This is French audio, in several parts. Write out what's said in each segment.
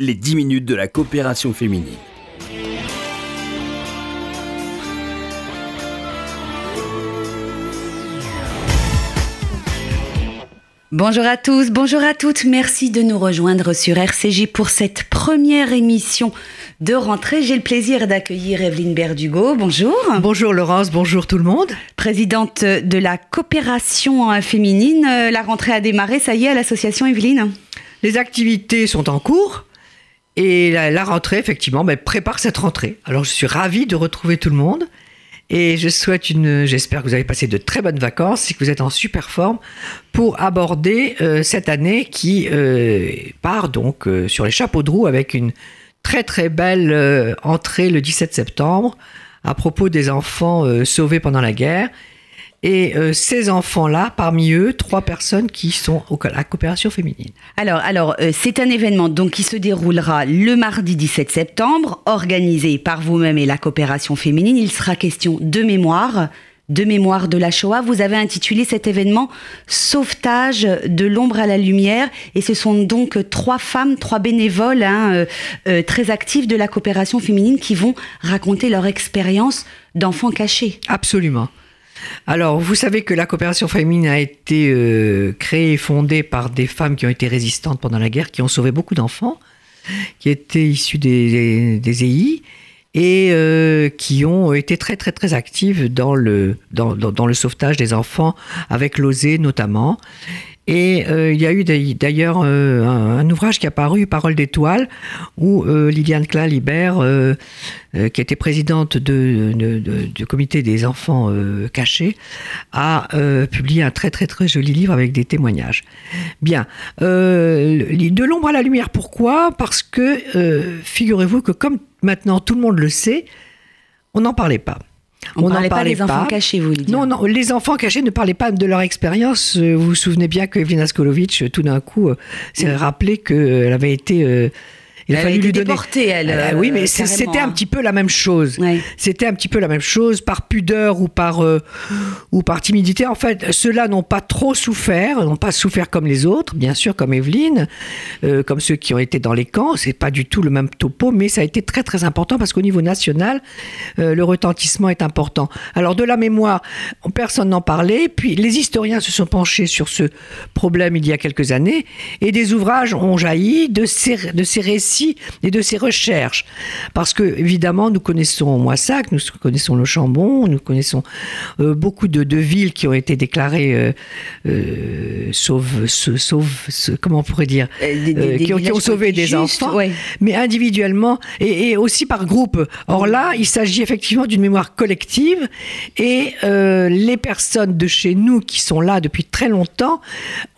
les 10 minutes de la coopération féminine. Bonjour à tous, bonjour à toutes. Merci de nous rejoindre sur RCJ pour cette première émission de rentrée. J'ai le plaisir d'accueillir Evelyne Berdugo. Bonjour. Bonjour Laurence, bonjour tout le monde. Présidente de la coopération féminine. La rentrée a démarré, ça y est, à l'association Evelyne Les activités sont en cours. Et la, rentrée, effectivement, ben, prépare cette rentrée. Alors, je suis ravie de retrouver tout le monde. Et je souhaite une. J'espère que vous avez passé de très bonnes vacances et que vous êtes en super forme pour aborder euh, cette année qui euh, part donc euh, sur les chapeaux de roue avec une très très belle entrée le 17 septembre à propos des enfants sauvés pendant la guerre et euh, ces enfants-là, parmi eux, trois personnes qui sont à la coopération féminine. Alors, alors euh, c'est un événement donc qui se déroulera le mardi 17 septembre, organisé par vous-même et la coopération féminine. Il sera question de mémoire, de mémoire de la Shoah. Vous avez intitulé cet événement Sauvetage de l'ombre à la lumière. Et ce sont donc trois femmes, trois bénévoles hein, euh, très actives de la coopération féminine qui vont raconter leur expérience d'enfants cachés. Absolument. Alors, vous savez que la coopération féminine a été euh, créée et fondée par des femmes qui ont été résistantes pendant la guerre, qui ont sauvé beaucoup d'enfants, qui étaient issus des, des, EI et euh, qui ont été très très très actives dans le, dans le sauvetage des enfants, avec l'OSE notamment. Et euh, il y a eu d'ailleurs euh, un, ouvrage qui a paru, Parole d'étoile, où euh, Liliane Klein-Libert, qui était présidente de, du comité des enfants cachés, a publié un très très très joli livre avec des témoignages. Bien, de l'ombre à la lumière, pourquoi? Parce que figurez-vous que comme maintenant tout le monde le sait, on n'en parlait pas. On, n'en parlait pas des enfants cachés, vous dites Non, non, les enfants cachés ne parlaient pas de leur expérience. Vous vous souvenez bien que Evlina Skolovic, tout d'un coup, s'est rappelé qu'elle avait été il a fallu lui donner. elle. Euh, oui, mais c'était un petit peu la même chose. C'était un petit peu la même chose par pudeur ou par euh, ou par timidité. En fait, ceux-là n'ont pas trop souffert, n'ont pas souffert comme les autres, bien sûr, comme Evelyne, euh, comme ceux qui ont été dans les camps. C'est pas du tout le même topo, mais ça a été très très important parce qu'au niveau national, le retentissement est important. Alors de la mémoire, personne n'en parlait. Puis les historiens se sont penchés sur ce problème il y a quelques années et des ouvrages ont jailli de ces de ces récits et de ses recherches. Parce que, évidemment, nous connaissons Moissac, nous connaissons le Chambon, nous connaissons euh, beaucoup de, villes qui ont été déclarées euh, euh sauve, comment on pourrait dire, euh, qui, ont, sauvé des enfants, mais individuellement et, aussi par groupe. Or là, il s'agit effectivement d'une mémoire collective et les personnes de chez nous qui sont là depuis très longtemps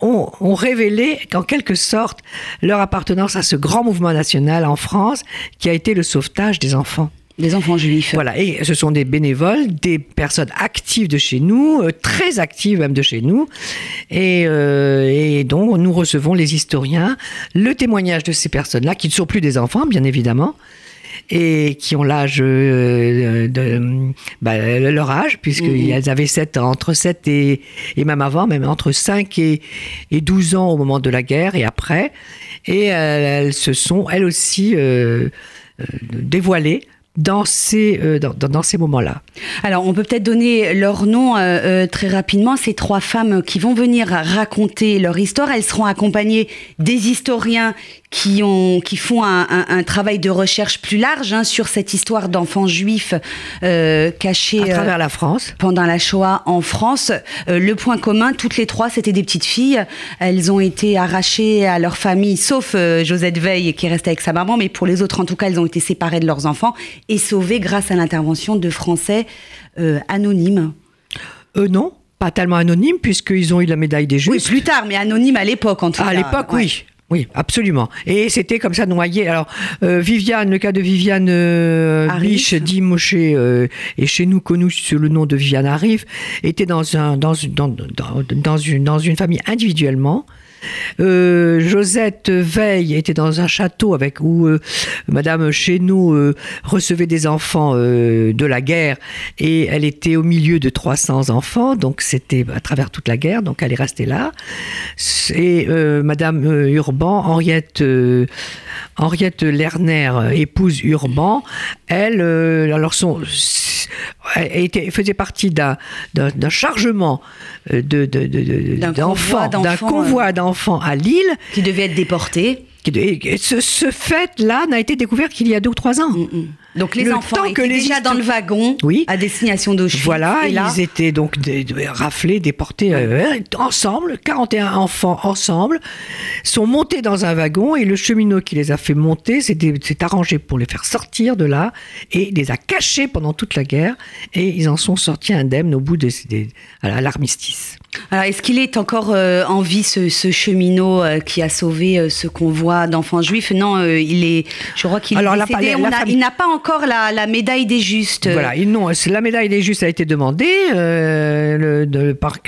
ont, ont révélé qu'en quelque sorte leur appartenance à ce grand mouvement national en France qui a été le sauvetage des enfants. Des enfants juifs. Voilà, et ce sont des bénévoles, des personnes actives de chez nous, euh, très actives même de chez nous. Et, euh, et, donc, nous recevons les historiens, le témoignage de ces personnes-là, qui ne sont plus des enfants, bien évidemment, et qui ont l'âge euh, de bah, leur âge, puisqu'elles mmh. avaient 7, entre 7 et, et même avant, même entre 5 et, et 12 ans au moment de la guerre et après. Et elles, se sont, elles aussi, euh, euh, dévoilées dans ces, euh, dans, dans, ces moments-là. Alors, on peut peut-être donner leur nom euh, euh, très rapidement. Ces trois femmes qui vont venir raconter leur histoire, elles seront accompagnées des historiens qui, ont, qui font un, un, un travail de recherche plus large hein, sur cette histoire d'enfants juifs cachés à travers la France pendant la Shoah en France. le point commun, toutes les trois, c'était des petites filles. Elles ont été arrachées à leur famille, sauf Josette Veil qui reste avec sa maman, mais pour les autres, en tout cas, elles ont été séparées de leurs enfants et sauvés grâce à l'intervention de Français euh, anonymes euh, Non, pas tellement anonymes, puisqu'ils ont eu la médaille des Juifs. Oui, plus tard, mais anonymes à l'époque, en tout cas. À l'époque, oui. Oui, absolument. Et c'était comme ça noyé. Alors, euh, Viviane, le cas de Viviane euh, Biche, dit Moshe, euh, et chez nous connu sous le nom de Viviane Arif, était dans, un, dans, dans, dans, une, dans une famille individuellement. Euh, Josette Veil était dans un château avec où euh, Madame euh, recevait des enfants de la guerre. Et elle était au milieu de 300 enfants, donc c'était à travers toute la guerre, donc elle est restée là. Et Madame Urban, Henriette, Henriette Lerner, épouse Urban, elle, alors son était, faisait partie d'un chargement euh, d'enfants, de, d'un convoi d'enfants à Lille. Qui devait être déportés. Ce, ce fait-là n'a été découvert qu'il y a deux ou trois ans. Mm, mm. Donc les enfants étaient déjà dans le wagon oui. à destination d'Auschwitz. Voilà, ils étaient donc raflés, déportés euh, ensemble, 41 enfants ensemble, sont montés dans un wagon et le cheminot qui les a fait monter s'est arrangé pour les faire sortir de là et les a cachés pendant toute la guerre et ils en sont sortis indemnes au bout de, l'armistice. Alors, est-ce qu'il est encore euh, en vie, ce, cheminot euh, qui a sauvé ce convoi d'enfants juifs? Non, il est. Je crois qu'il est décédé. il n'a pas encore la, médaille des justes. Voilà, non, la médaille des justes a été demandée euh, le, par,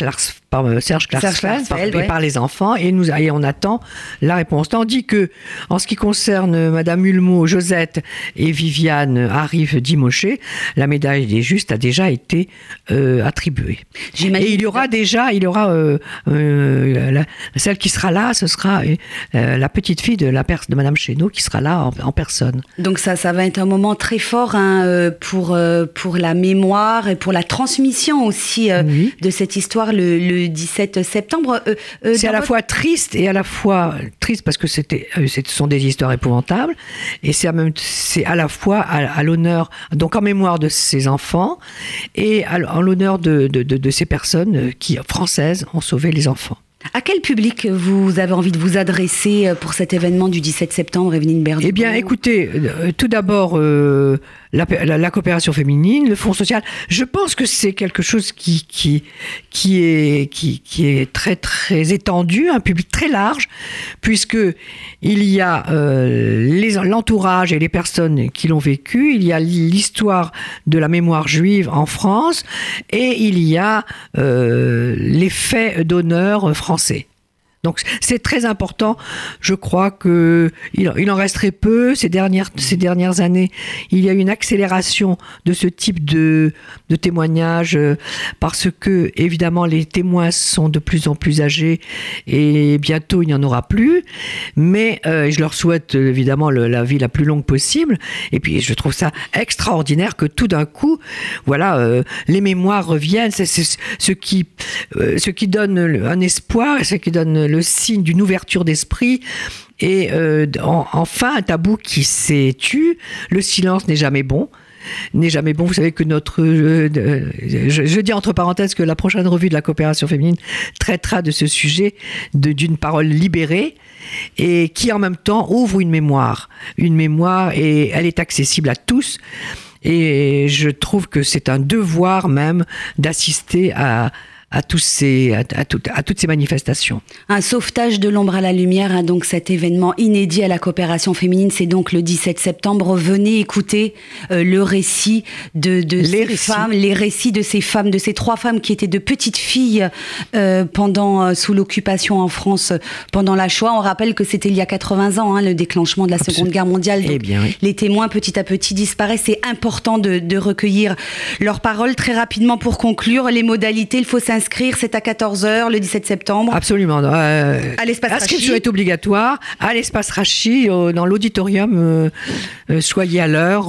par, euh, Serge Klarsfeld, par, par, les enfants, et, nous, et on attend la réponse. Tandis que, en ce qui concerne Madame Hulmeau, Josette et Viviane arrive Dimoché, la médaille des justes a déjà été euh, attribuée. Et il y aura déjà, il y aura celle qui sera là, ce sera la petite fille de, la de Madame Chéneau qui sera là en, en personne. Donc ça, ça va être un moment très très fort hein, euh, pour, euh, pour la mémoire et pour la transmission aussi euh, de cette histoire le, 17 septembre. c'est à la fois triste et à la fois triste parce que c'était, ce sont des histoires épouvantables et c'est à, même, c'est à la fois à, l'honneur, donc en mémoire de ces enfants et en l'honneur de, de, de ces personnes qui, françaises, ont sauvé les enfants. À quel public vous avez envie de vous adresser euh, pour cet événement du 17 septembre, Evelyne Berdu Eh bien, écoutez, euh, tout d'abord, euh, la, coopération féminine, le Fonds social, je pense que c'est quelque chose qui, qui, qui, est, qui, qui est très, très étendu, un public très large, puisque il y a euh, l'entourage et les personnes qui l'ont vécu, il y a l'histoire de la mémoire juive en France, et il y a euh, les faits d'honneur français. Donc c'est très important. Je crois que il, en resterait peu ces dernières ces dernières années. Il y a une accélération de ce type de, de témoignages euh, parce que évidemment les témoins sont de plus en plus âgés et bientôt il n'y en aura plus. Mais euh, je leur souhaite évidemment la vie la plus longue possible. Et puis je trouve ça extraordinaire que tout d'un coup, voilà, euh, les mémoires reviennent. C'est ce qui ce qui donne un espoir, ce qui donne le signe d'une ouverture d'esprit. Et euh, enfin, un tabou qui s'est tu. Le silence n'est jamais bon n'est jamais bon. Vous savez que notre, euh, je, dis entre parenthèses que la prochaine revue de la coopération féminine traitera de ce sujet, d'une parole libérée et qui en même temps ouvre une mémoire, une mémoire et elle est accessible à tous. Et je trouve que c'est un devoir même d'assister à, à, tous ces, à, à, à, toutes ces manifestations. Un sauvetage de l'ombre à la lumière, hein, donc cet événement inédit à la coopération féminine, c'est donc le 17 septembre. Venez écouter euh, le récit de, de les ces femmes, les récits de ces femmes, de ces trois femmes qui étaient de petites filles euh, pendant euh, sous l'occupation en France pendant la Shoah. On rappelle que c'était il y a 80 ans, hein, le déclenchement de la Seconde Guerre mondiale. Eh bien, Les témoins petit à petit disparaissent. C'est important de, de recueillir leurs paroles. Très rapidement pour conclure, les modalités, il faut inscrire, c'est à 14h le 17 septembre. Absolument. Euh, à l'espace L'inscription est obligatoire à l'espace Rachi, dans l'auditorium. Euh, euh, soyez à l'heure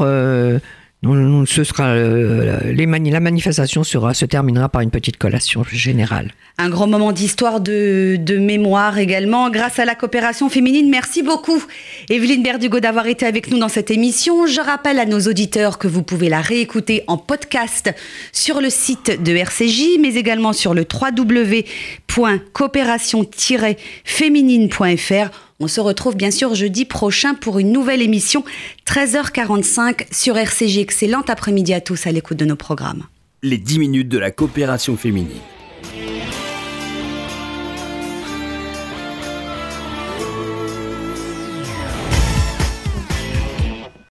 ce sera euh, la manifestation se terminera par une petite collation générale. Un grand moment d'histoire, de, mémoire également, grâce à la coopération féminine. Merci beaucoup, Evelyne Berdugo, d'avoir été avec nous dans cette émission. Je rappelle à nos auditeurs que vous pouvez la réécouter en podcast sur le site de RCJ, mais également sur le www.coopération-féminine.fr on se retrouve bien sûr jeudi prochain pour une nouvelle émission, 13h45 sur RCG. Excellent après-midi à tous à l'écoute de nos programmes. Les 10 minutes de la coopération féminine.